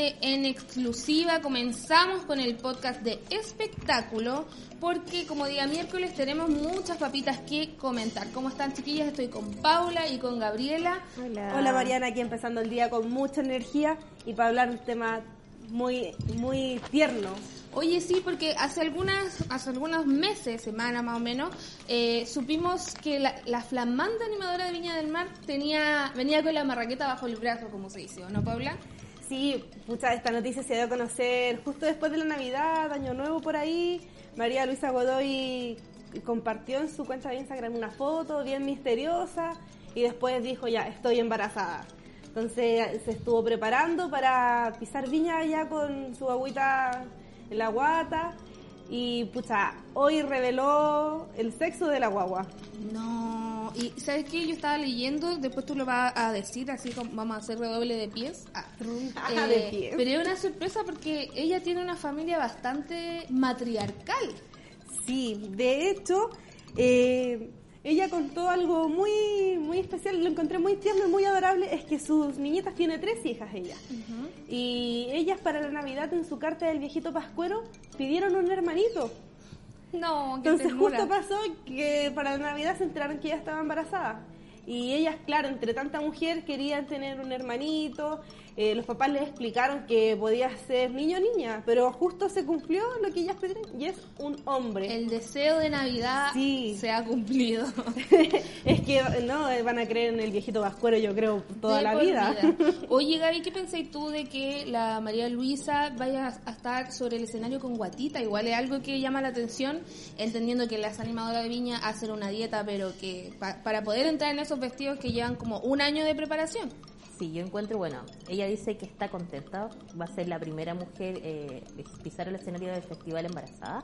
de En Exclusiva. Comenzamos con el podcast de espectáculo porque como día miércoles tenemos muchas papitas que comentar. ¿Cómo están chiquillas? Estoy con Paula y con Gabriela. Hola. Hola Mariana, aquí empezando el día con mucha energía y para hablar un tema muy, muy tierno. Oye, sí, porque hace algunas, hace algunos meses, semanas más o menos, eh, supimos que la, la, flamante animadora de Viña del Mar tenía, venía con la marraqueta bajo el brazo, como se dice, ¿no, Paula? Sí, pucha, esta noticia se dio a conocer justo después de la Navidad, Año Nuevo por ahí. María Luisa Godoy compartió en su cuenta de Instagram una foto bien misteriosa y después dijo, ya, estoy embarazada. Entonces se estuvo preparando para pisar viña ya con su agüita en la guata y pucha, hoy reveló el sexo de la guagua. No, y ¿sabes qué? Yo estaba leyendo, después tú lo vas a decir, así como vamos a hacer redoble de pies. Ah, eh, de pies. Pero es una sorpresa porque ella tiene una familia bastante matriarcal. Sí, de hecho, eh, ella contó algo muy muy especial, lo encontré muy tierno y muy adorable, es que sus niñitas tiene tres hijas ella. Y ellas para la Navidad en su carta del viejito pascuero pidieron un hermanito. No, Entonces justo pasó que para la Navidad se enteraron que ella estaba embarazada. Y ellas, claro, entre tanta mujer querían tener un hermanito, eh, los papás les explicaron que podía ser niño o niña, pero justo se cumplió lo que ellas pedían y es un hombre. El deseo de Navidad se ha cumplido. es que no, van a creer en el viejito vascuero, yo creo, toda la vida. Oye, Gaby, ¿qué pensáis tú de que la María Luisa vaya a estar sobre el escenario con guatita? Igual es algo que llama la atención, entendiendo que las animadoras de Viña hacen una dieta, pero que para poder entrar en esos vestidos que llevan como un año de preparación sí, yo encuentro, bueno, ella dice que está contenta, va a ser la primera mujer eh, pisar el escenario del festival embarazada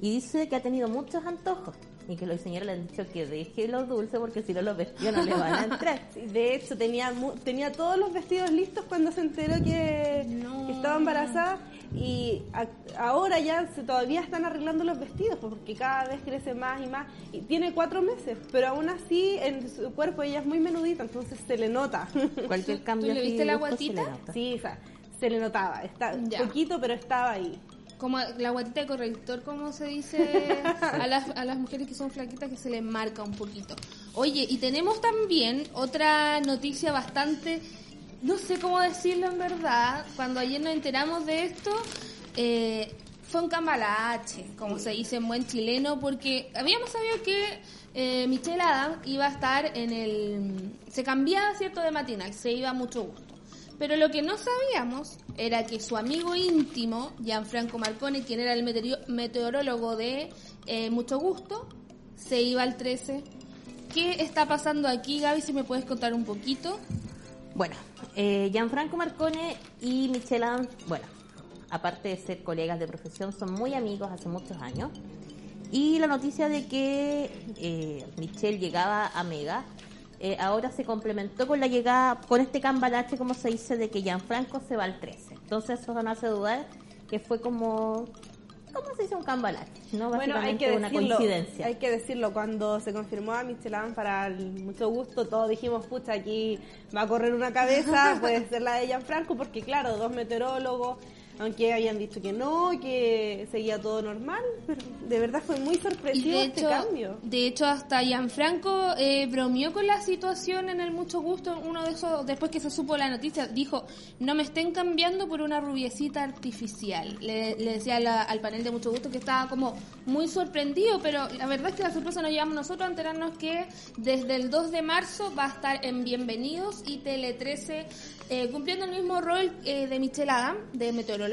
y dice que ha tenido muchos antojos y que los señores le han dicho que deje los dulces porque si no los vestidos no le van a entrar. de hecho, tenía, tenía todos los vestidos listos cuando se enteró que, estaba embarazada y ahora ya se, todavía están arreglando los vestidos porque cada vez crece más y más y tiene cuatro meses, pero aún así en su cuerpo ella es muy menudita, entonces se le nota. Cualquier cambio. ¿Tú le viste la guatita? Sí, o sea, se le notaba, está poquito pero estaba ahí como la guatita de corrector, como se dice a las, a las mujeres que son flaquitas, que se les marca un poquito. Oye, y tenemos también otra noticia bastante, no sé cómo decirlo en verdad, cuando ayer nos enteramos de esto, eh, fue un cambalache, como se dice en buen chileno, porque habíamos sabido que eh, Michelle Adam iba a estar en el... se cambiaba, ¿cierto?, de matinal, se iba a mucho gusto. Pero lo que no sabíamos era que su amigo íntimo, Gianfranco Marconi, quien era el meteorólogo de eh, Mucho Gusto, se iba al 13. ¿Qué está pasando aquí, Gaby? Si me puedes contar un poquito. Bueno, eh, Gianfranco Marcone y Michelle Adams, bueno, aparte de ser colegas de profesión, son muy amigos hace muchos años. Y la noticia de que eh, Michelle llegaba a Mega eh, ahora se complementó con la llegada, con este cambalache, como se dice, de que Gianfranco se va al 13. Entonces eso no hace dudar que fue como ¿Cómo se dice un cambalache? ¿no? Bueno, hay que una decirlo, coincidencia. Hay que decirlo, cuando se confirmó a Michelin para el mucho gusto, todos dijimos, pucha, aquí va a correr una cabeza, puede ser la de Gianfranco, porque claro, dos meteorólogos, aunque habían dicho que no, que seguía todo normal, pero de verdad fue muy sorpresivo este cambio. De hecho, hasta Gianfranco eh, bromeó con la situación en el mucho gusto, uno de esos, después que se supo la noticia, dijo, no me estén cambiando por una rubiecita artificial. Le, decía al panel de mucho gusto que estaba como muy sorprendido, pero la verdad es que la sorpresa nos llevamos nosotros a enterarnos que desde el 2 de marzo va a estar en Bienvenidos y Tele 13 eh, cumpliendo el mismo rol eh, de Michelle Adam, de meteorólogo.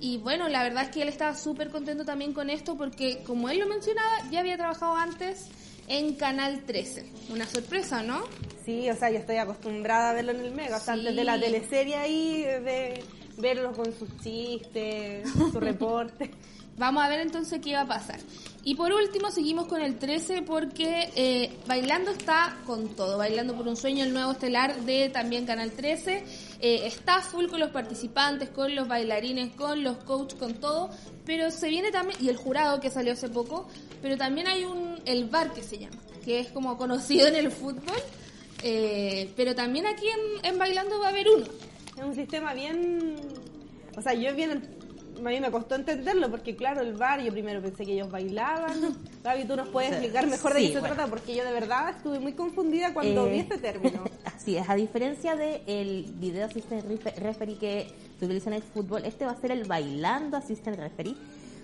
Y bueno, la verdad es que él estaba súper contento también con esto porque, como él lo mencionaba, ya había trabajado antes en Canal 13. Una sorpresa, ¿no? Sí, o sea, yo estoy acostumbrada a verlo en el Mega, o sea, desde la teleserie ahí, de verlo con sus chistes, su reporte. Vamos a ver entonces qué va a pasar. Y por último seguimos con el 13 porque eh, Bailando está con todo. Bailando por un sueño, el nuevo estelar de también Canal 13. Eh, está full con los participantes, con los bailarines, con los coaches, con todo. Pero se viene también, y el jurado que salió hace poco, pero también hay un, el bar que se llama, que es como conocido en el fútbol. Eh, pero también aquí en, en Bailando va a haber uno. Es un sistema bien O sea, yo bien, a mí me costó entenderlo porque claro, el bar, yo primero pensé que ellos bailaban. Gaby, tú nos puedes explicar mejor de Sí, qué se bueno. trata porque yo de verdad estuve muy confundida cuando Eh, vi este término. Así es, a diferencia del video assistant refe- referee que se utiliza en el fútbol, este va a ser el bailando assistant referee,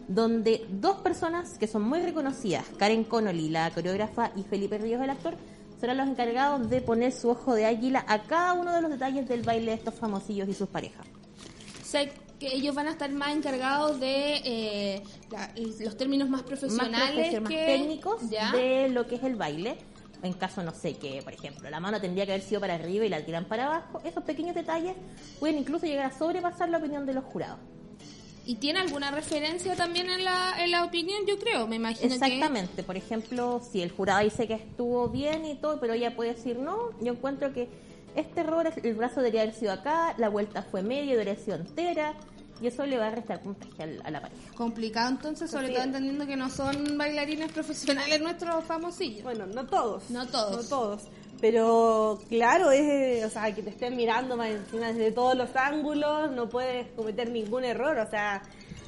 donde dos personas que son muy reconocidas, Karen Connolly, la coreógrafa, y Felipe Ríos, el actor, serán los encargados de poner su ojo de águila a cada uno de los detalles del baile de estos famosillos y sus parejas. Sé que ellos van a estar más encargados de eh, la- los términos más profesionales profesio- más que técnicos ¿Ya? de lo que es el baile. En caso, no sé, que por ejemplo la mano tendría que haber sido para arriba y la tiran para abajo, esos pequeños detalles pueden incluso llegar a sobrepasar la opinión de los jurados. ¿Y tiene alguna referencia también en la, en la opinión? Yo creo, me imagino Exactamente, por ejemplo, si el jurado dice que estuvo bien y todo, pero ella puede decir no, yo encuentro que este error, el brazo debería haber sido acá, la vuelta fue media, debería haber sido entera, y eso le va a restar puntaje a la pareja. complicado entonces, sobre Sí. todo entendiendo que no son bailarines profesionales nuestros famosillos. Bueno, no todos. No todos. No todos. Pero claro, es, o sea, que te estén mirando más encima desde todos los ángulos, no puedes cometer ningún error. O sea,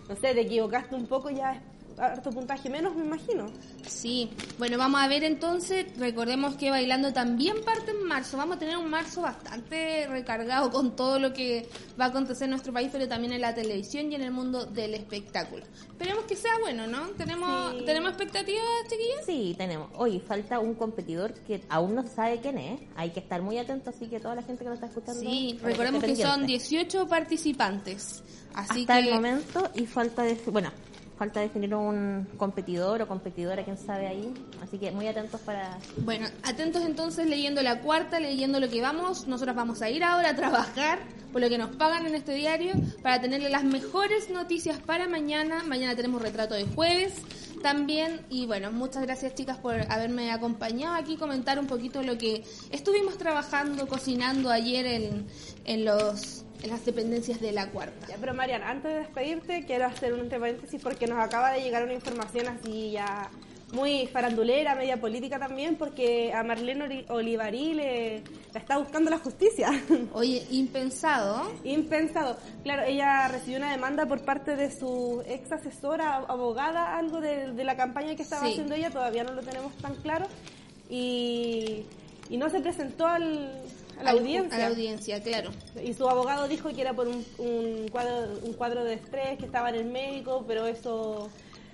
no sé, te equivocaste un poco, ya harto puntaje menos, me imagino. Sí, bueno, vamos a ver entonces, recordemos que Bailando también parte en marzo, vamos a tener un marzo bastante recargado con todo lo que va a acontecer en nuestro país, pero también en la televisión y en el mundo del espectáculo. Esperemos que sea bueno, ¿no? ¿Tenemos, Sí. ¿tenemos expectativas, chiquillas? Sí, tenemos. Hoy falta un competidor que aún no sabe quién es. Hay que estar muy atento, así que toda la gente que nos está escuchando. Sí, recordemos que son pendiente. 18 participantes, así Hasta que... el momento y falta de, bueno, falta definir un competidor o competidora, quién sabe ahí. Así que muy atentos para Bueno, atentos entonces leyendo la cuarta, leyendo lo que vamos. Nosotros vamos a ir ahora a trabajar por lo que nos pagan en este diario para tenerle las mejores noticias para mañana. Mañana tenemos retrato de jueves también. Y bueno, muchas gracias chicas por haberme acompañado aquí, comentar un poquito lo que estuvimos trabajando, cocinando ayer en, en, los, las dependencias de la cuarta. Ya, pero Mariana, antes de despedirte, quiero hacer un paréntesis porque nos acaba de llegar una información así ya muy farandulera, media política también, porque a Marlene Olivarí le, la está buscando la justicia. Oye, impensado. Impensado. Claro, ella recibió una demanda por parte de su ex asesora, abogada, algo de, de la campaña que estaba Sí. haciendo ella, todavía no lo tenemos tan claro. Y, y no se presentó al, a la Al- audiencia. A la audiencia, claro. Y su abogado dijo que era por un, un cuadro, un cuadro de estrés, que estaba en el médico, pero eso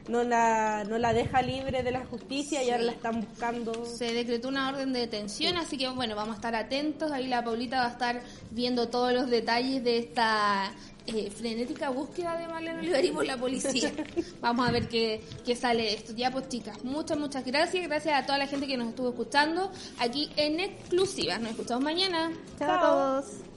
no la, no la deja libre de la justicia y ahora Sí. la están buscando. Se decretó una orden de detención, así que bueno, vamos a estar atentos. Ahí la Paulita va a estar viendo todos los detalles de esta eh, frenética búsqueda de Marlene Olivari por la policía. vamos a ver qué, qué sale de esto. Ya pues chicas, muchas, muchas gracias. Gracias a toda la gente que nos estuvo escuchando aquí en exclusiva. Nos escuchamos mañana. Chao a todos.